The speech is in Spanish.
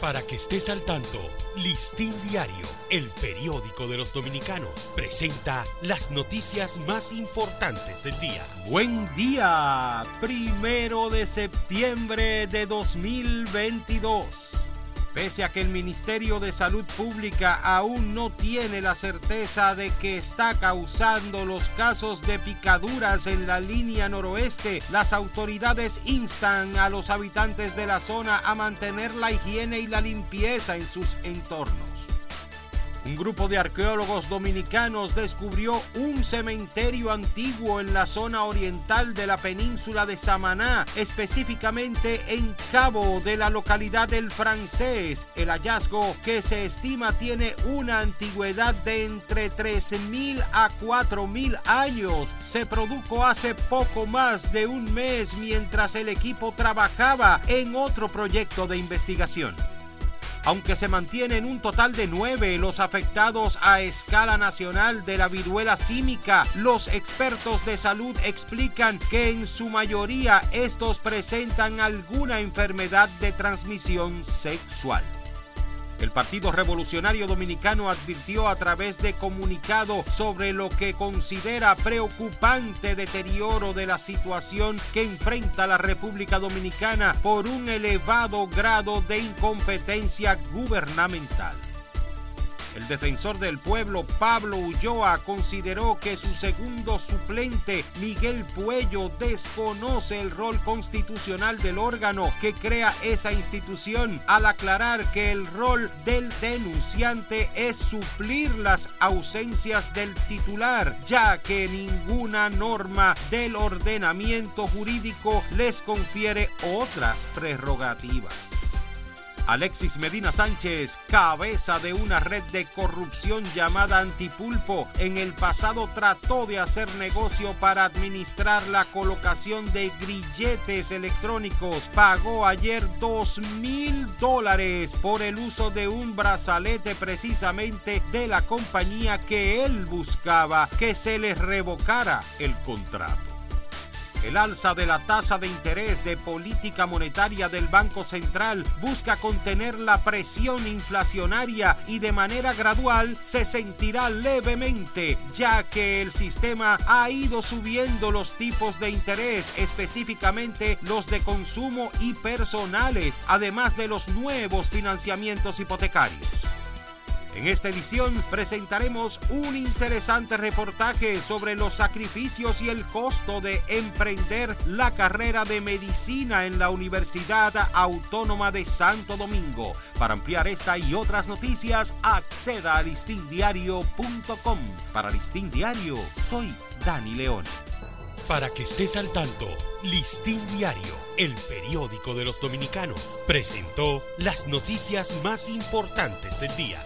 Para que estés al tanto, Listín Diario, el periódico de los dominicanos, presenta las noticias más importantes del día. Buen día, primero de septiembre de 2022. Pese a que el Ministerio de Salud Pública aún no tiene la certeza de que está causando los casos de picaduras en la línea noroeste, las autoridades instan a los habitantes de la zona a mantener la higiene y la limpieza en sus entornos. Un grupo de arqueólogos dominicanos descubrió un cementerio antiguo en la zona oriental de la península de Samaná, específicamente en Cabo de la localidad del Francés. El hallazgo, que se estima tiene una antigüedad de entre 3.000 a 4.000 años, se produjo hace poco más de un mes mientras el equipo trabajaba en otro proyecto de investigación. Aunque se mantienen un total de nueve los afectados a escala nacional de la viruela símica, los expertos de salud explican que en su mayoría estos presentan alguna enfermedad de transmisión sexual. El Partido Revolucionario Dominicano advirtió a través de comunicado sobre lo que considera preocupante deterioro de la situación que enfrenta la República Dominicana por un elevado grado de incompetencia gubernamental. El defensor del pueblo Pablo Ulloa consideró que su segundo suplente Miguel Puello desconoce el rol constitucional del órgano que crea esa institución al aclarar que el rol del denunciante es suplir las ausencias del titular, ya que ninguna norma del ordenamiento jurídico les confiere otras prerrogativas. Alexis Medina Sánchez, cabeza de una red de corrupción llamada Antipulpo, en el pasado trató de hacer negocio para administrar la colocación de grilletes electrónicos. Pagó ayer dos mil dólares por el uso de un brazalete precisamente de la compañía que él buscaba que se le revocara el contrato. El alza de la tasa de interés de política monetaria del Banco Central busca contener la presión inflacionaria y de manera gradual se sentirá levemente, ya que el sistema ha ido subiendo los tipos de interés, específicamente los de consumo y personales, además de los nuevos financiamientos hipotecarios. En esta edición presentaremos un interesante reportaje sobre los sacrificios y el costo de emprender la carrera de medicina en la Universidad Autónoma de Santo Domingo. Para ampliar esta y otras noticias, acceda a listindiario.com. Para Listín Diario, soy Dani León. Para que estés al tanto, Listín Diario, el periódico de los dominicanos, presentó las noticias más importantes del día.